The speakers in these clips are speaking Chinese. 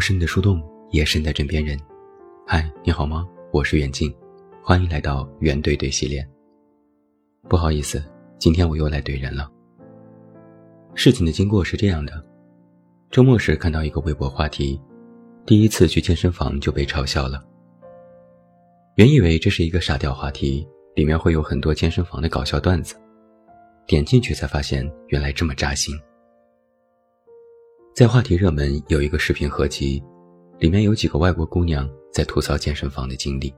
我是你的树洞，也是你的枕边人。嗨，你好吗？我是远近，欢迎来到圆对对系列。不好意思，今天我又来怼人了。事情的经过是这样的：周末时看到一个微博话题，第一次去健身房就被嘲笑了。原以为这是一个傻屌话题，里面会有很多健身房的搞笑段子，点进去才发现原来这么扎心。在话题热门有一个视频合集，里面有几个外国姑娘在吐槽健身房的经历。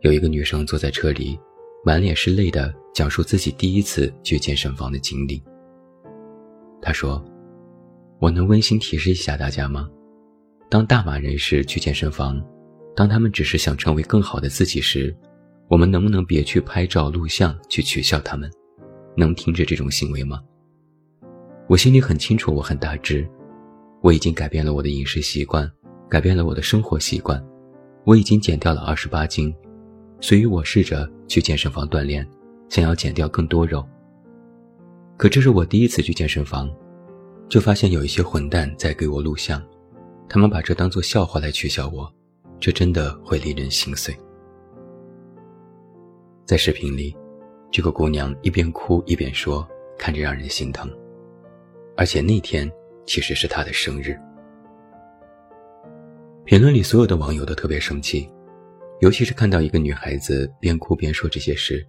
有一个女生坐在车里，满脸是泪的讲述自己第一次去健身房的经历。她说：“我能温馨提示一下大家吗？当大码人士去健身房，当他们只是想成为更好的自己时，我们能不能别去拍照录像去取笑他们？能停止这种行为吗？”我心里很清楚，我很大只，我已经改变了我的饮食习惯，改变了我的生活习惯，我已经减掉了二十八斤，所以我试着去健身房锻炼，想要减掉更多肉。可这是我第一次去健身房，就发现有一些混蛋在给我录像，他们把这当作笑话来取笑我，这真的会令人心碎。在视频里，这个姑娘一边哭一边说，看着让人心疼。而且那天其实是他的生日。评论里所有的网友都特别生气，尤其是看到一个女孩子边哭边说这些事，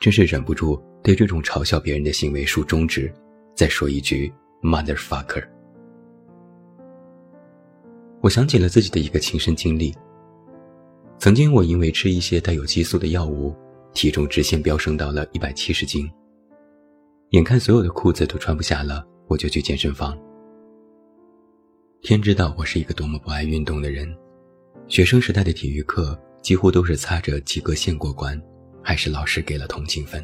真是忍不住对这种嘲笑别人的行为竖中指，再说一句 “motherfucker”。我想起了自己的一个亲身经历。曾经我因为吃一些带有激素的药物，体重直线飙升到了一百七十斤，眼看所有的裤子都穿不下了。我就去健身房。天知道我是一个多么不爱运动的人，学生时代的体育课几乎都是擦着及格线过关，还是老师给了同情分。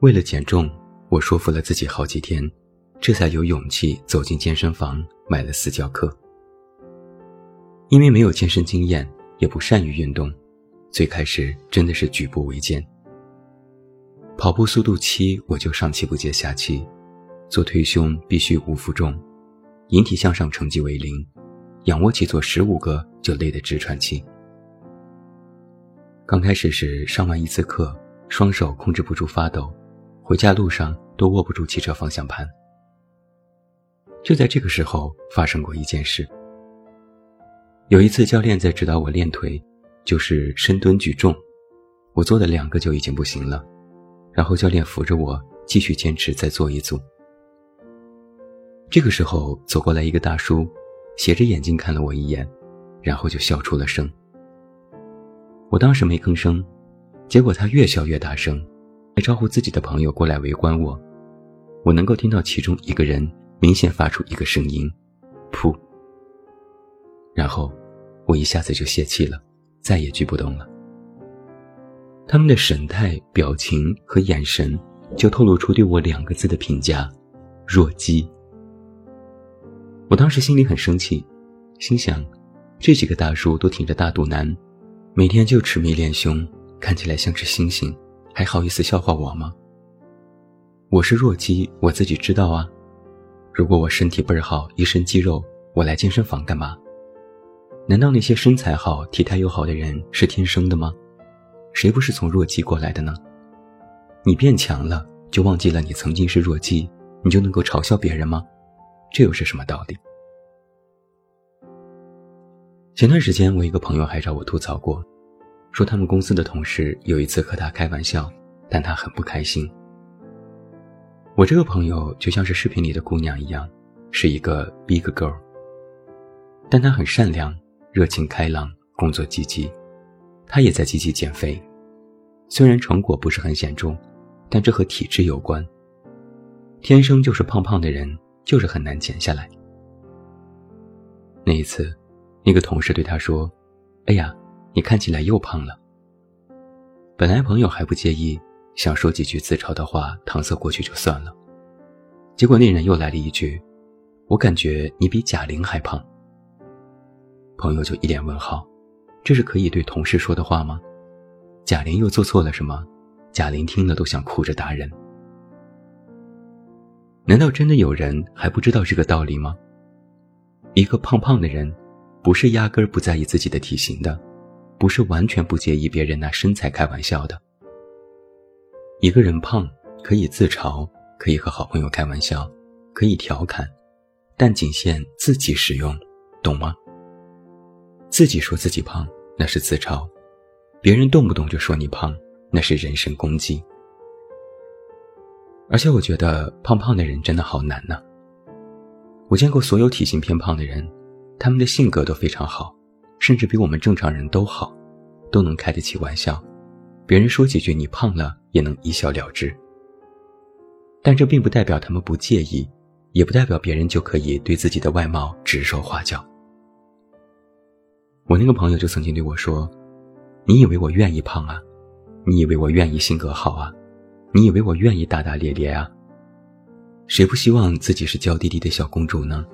为了减重，我说服了自己好几天，这才有勇气走进健身房买了私教课。因为没有健身经验，也不善于运动，最开始真的是举步维艰。跑步速度七，我就上气不接下气；做推胸必须无负重，引体向上成绩为零，仰卧起坐十五个就累得直喘气。刚开始时上完一次课，双手控制不住发抖，回家路上都握不住汽车方向盘。就在这个时候发生过一件事。有一次教练在指导我练腿，就是深蹲举重，我做了两个就已经不行了。然后教练扶着我继续坚持再做一组。这个时候走过来一个大叔，斜着眼睛看了我一眼，然后就笑出了声。我当时没吭声，结果他越笑越大声，还招呼自己的朋友过来围观我。我能够听到其中一个人明显发出一个声音：“噗。”然后我一下子就泄气了，再也举不动了。他们的神态、表情和眼神，就透露出对我两个字的评价：弱鸡。我当时心里很生气，心想：这几个大叔都挺着大肚腩，每天就痴迷练胸，看起来像只猩猩，还好意思笑话我吗？我是弱鸡，我自己知道啊。如果我身体倍儿好，一身肌肉，我来健身房干嘛？难道那些身材好、体态又好的人是天生的吗？谁不是从弱鸡过来的呢？你变强了，就忘记了你曾经是弱鸡，你就能够嘲笑别人吗？这又是什么道理？前段时间，我一个朋友还找我吐槽过，说他们公司的同事有一次和他开玩笑，但他很不开心。我这个朋友就像是视频里的姑娘一样，是一个 big girl，但她很善良、热情开朗、工作积极。他也在积极减肥，虽然成果不是很显著，但这和体质有关。天生就是胖胖的人，就是很难减下来。那一次，那个同事对他说：“哎呀，你看起来又胖了。”本来朋友还不介意，想说几句自嘲的话搪塞过去就算了，结果那人又来了一句：“我感觉你比贾玲还胖。”朋友就一脸问号。这是可以对同事说的话吗？贾玲又做错了什么？贾玲听了都想哭着打人。难道真的有人还不知道这个道理吗？一个胖胖的人，不是压根儿不在意自己的体型的，不是完全不介意别人拿身材开玩笑的。一个人胖可以自嘲，可以和好朋友开玩笑，可以调侃，但仅限自己使用，懂吗？自己说自己胖那是自嘲，别人动不动就说你胖那是人身攻击。而且我觉得胖胖的人真的好难呢。我见过所有体型偏胖的人，他们的性格都非常好，甚至比我们正常人都好，都能开得起玩笑，别人说几句你胖了也能一笑了之。但这并不代表他们不介意，也不代表别人就可以对自己的外貌指手画脚。我那个朋友就曾经对我说：“你以为我愿意胖啊？你以为我愿意性格好啊？你以为我愿意大大咧咧啊？”谁不希望自己是娇滴滴的小公主呢？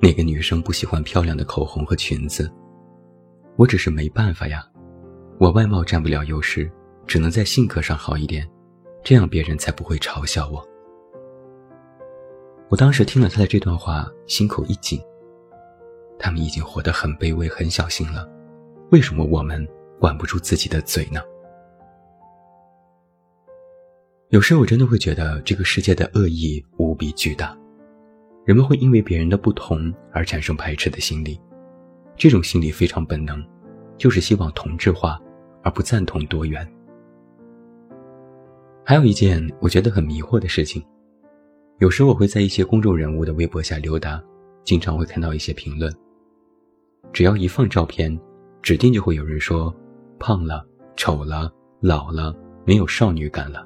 哪个女生不喜欢漂亮的口红和裙子？我只是没办法呀，我外貌占不了优势，只能在性格上好一点，这样别人才不会嘲笑我。我当时听了他的这段话，心口一紧。他们已经活得很卑微、很小心了，为什么我们管不住自己的嘴呢？有时我真的会觉得这个世界的恶意无比巨大，人们会因为别人的不同而产生排斥的心理，这种心理非常本能，就是希望同质化，而不赞同多元。还有一件我觉得很迷惑的事情，有时我会在一些公众人物的微博下溜达，经常会看到一些评论，只要一放照片，指定就会有人说胖了、丑了、老了，没有少女感了。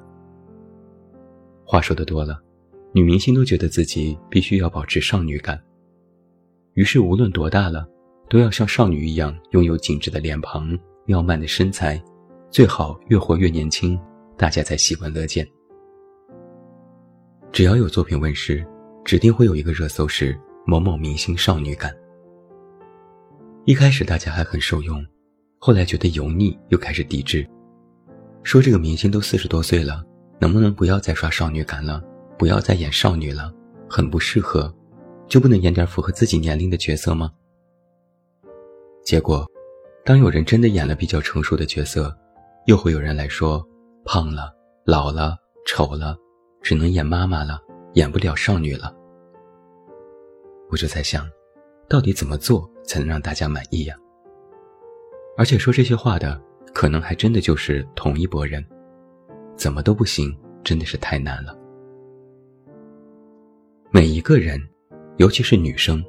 话说的多了，女明星都觉得自己必须要保持少女感，于是无论多大了，都要像少女一样拥有紧致的脸庞、妙曼的身材，最好越活越年轻，大家才喜闻乐见。只要有作品问世，指定会有一个热搜是某某明星少女感。一开始大家还很受用，后来觉得油腻，又开始抵制，说这个明星都四十多岁了。能不能不要再刷少女感了，不要再演少女了，很不适合，就不能演点符合自己年龄的角色吗？结果，当有人真的演了比较成熟的角色，又会有人来说胖了、老了、丑了，只能演妈妈了，演不了少女了。我就在想，到底怎么做才能让大家满意呀？而且说这些话的，可能还真的就是同一拨人。怎么都不行，真的是太难了。每一个人，尤其是女生，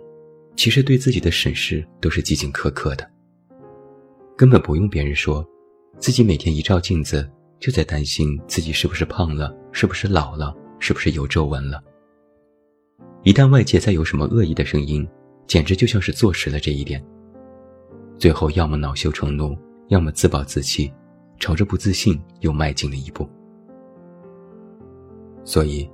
其实对自己的审视都是极尽苛刻的。根本不用别人说，自己每天一照镜子，就在担心自己是不是胖了，是不是老了，是不是有皱纹了。一旦外界再有什么恶意的声音，简直就像是坐实了这一点。最后，要么恼羞成怒，要么自暴自弃，朝着不自信又迈进了一步。所以，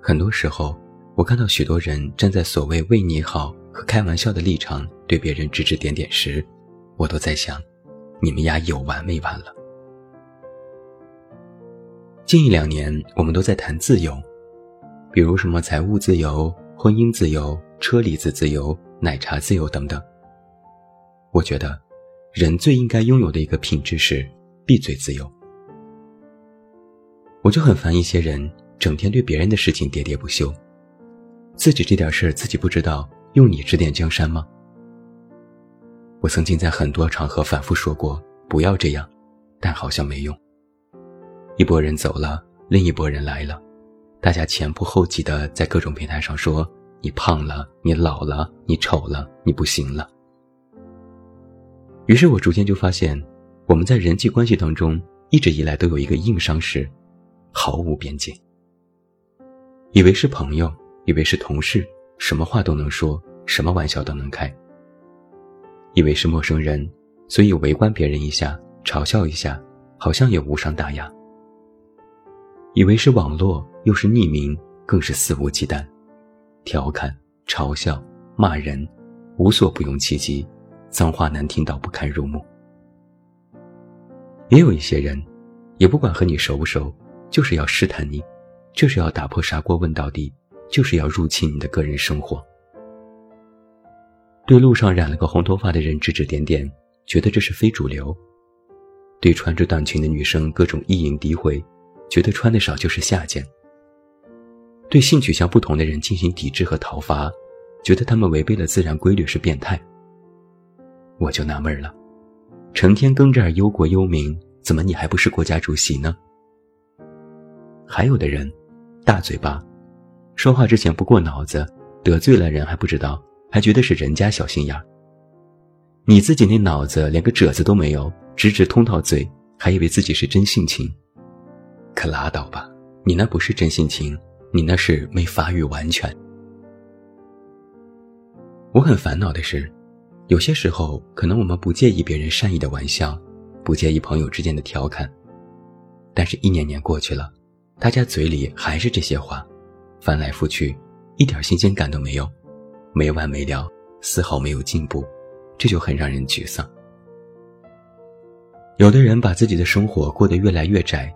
很多时候，我看到许多人站在所谓为你好和开玩笑的立场，对别人指指点点时，我都在想，你们俩有完没完了？近一两年，我们都在谈自由，比如什么财务自由、婚姻自由、车厘子自由、奶茶自由等等。我觉得，人最应该拥有的一个品质是闭嘴自由。我就很烦一些人。整天对别人的事情喋喋不休，自己这点事儿自己不知道，用你指点江山吗？我曾经在很多场合反复说过不要这样，但好像没用。一拨人走了，另一拨人来了，大家前仆后继的在各种平台上说你胖了，你老了，你丑了，你不行了。于是我逐渐就发现，我们在人际关系当中一直以来都有一个硬伤是，毫无边界。以为是朋友，以为是同事，什么话都能说，什么玩笑都能开。以为是陌生人，所以围观别人一下，嘲笑一下，好像也无伤大雅。以为是网络，又是匿名，更是肆无忌惮，调侃、嘲笑、骂人，无所不用其极，脏话难听到不堪入目。也有一些人，也不管和你熟不熟，就是要试探你。就是要打破砂锅问到底，就是要入侵你的个人生活。对路上染了个红头发的人指指点点，觉得这是非主流；对穿着短裙的女生各种意淫诋毁，觉得穿的少就是下贱；对性取向不同的人进行抵制和讨伐，觉得他们违背了自然规律是变态。我就纳闷了，成天跟这儿忧国忧民，怎么你还不是国家主席呢？还有的人，大嘴巴，说话之前不过脑子，得罪了人还不知道。还觉得是人家小心眼儿，你自己那脑子连个褶子都没有，直直通到嘴，还以为自己是真性情，可拉倒吧，你那不是真性情，你那是没发育完全。我很烦恼的是，有些时候可能我们不介意别人善意的玩笑，不介意朋友之间的调侃，但是一年年过去了，大家嘴里还是这些话，翻来覆去，一点新鲜感都没有。没完没了，丝毫没有进步，这就很让人沮丧。有的人把自己的生活过得越来越窄，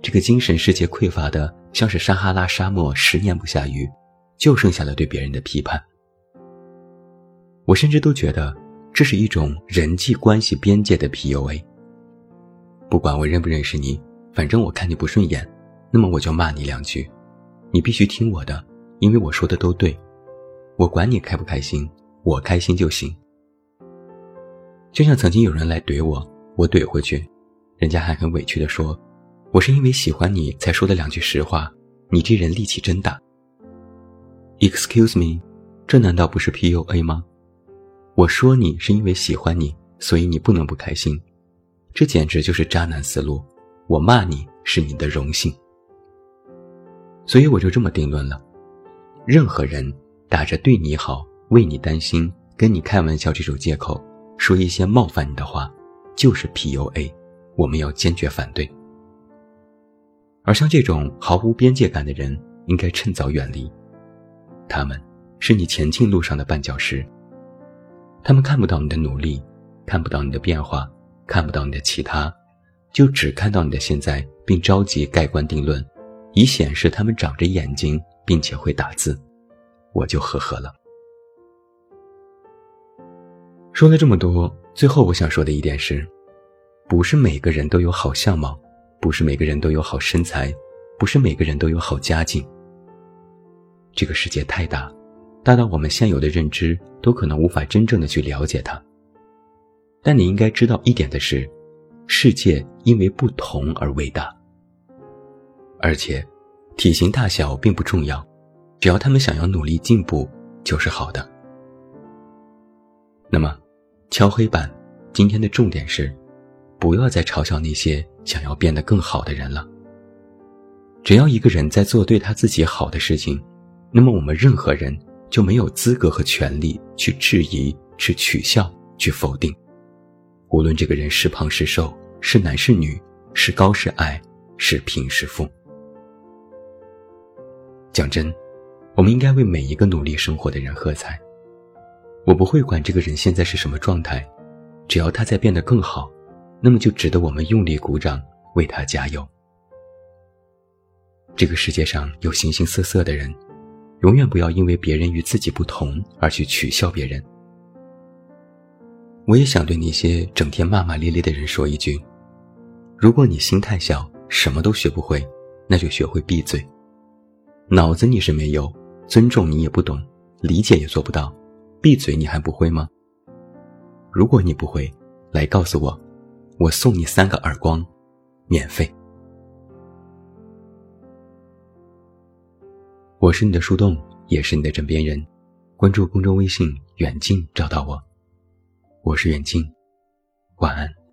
这个精神世界匮乏的像是撒哈拉沙漠十年不下雨，就剩下了对别人的批判。我甚至都觉得这是一种人际关系边界的 PUA。不管我认不认识你，反正我看你不顺眼，那么我就骂你两句，你必须听我的，因为我说的都对。我管你开不开心，我开心就行。就像曾经有人来怼我，我怼回去，人家还很委屈的说：“我是因为喜欢你才说的两句实话，你这人力气真大。” Excuse me，这难道不是 PUA 吗？我说你是因为喜欢你，所以你不能不开心，这简直就是渣男思路。我骂你是你的荣幸，所以我就这么定论了：任何人。打着对你好、为你担心、跟你开玩笑这种借口，说一些冒犯你的话，就是 PUA，我们要坚决反对。而像这种毫无边界感的人，应该趁早远离。他们是你前进路上的绊脚石。他们看不到你的努力，看不到你的变化，看不到你的其他，就只看到你的现在，并着急盖棺定论，以显示他们长着眼睛，并且会打字。我就呵呵了。说了这么多，最后我想说的一点是，不是每个人都有好相貌，不是每个人都有好身材，不是每个人都有好家境。这个世界太大，大到我们现有的认知都可能无法真正的去了解它。但你应该知道一点的是，世界因为不同而伟大，而且体型大小并不重要。只要他们想要努力进步，就是好的。那么，敲黑板，今天的重点是，不要再嘲笑那些想要变得更好的人了。只要一个人在做对他自己好的事情，那么我们任何人就没有资格和权利去质疑、去取笑、去否定。无论这个人是胖是瘦，是男是女，是高是矮，是贫是富。讲真。我们应该为每一个努力生活的人喝彩。我不会管这个人现在是什么状态，只要他在变得更好，那么就值得我们用力鼓掌，为他加油。这个世界上有形形色色的人，永远不要因为别人与自己不同而去取笑别人。我也想对那些整天骂骂咧咧的人说一句：如果你心太小，什么都学不会，那就学会闭嘴。脑子你是没有。尊重你也不懂，理解也做不到，闭嘴你还不会吗？如果你不会，来告诉我，我送你三个耳光，免费。我是你的树洞，也是你的枕边人，关注公众微信远近找到我，我是远近，晚安。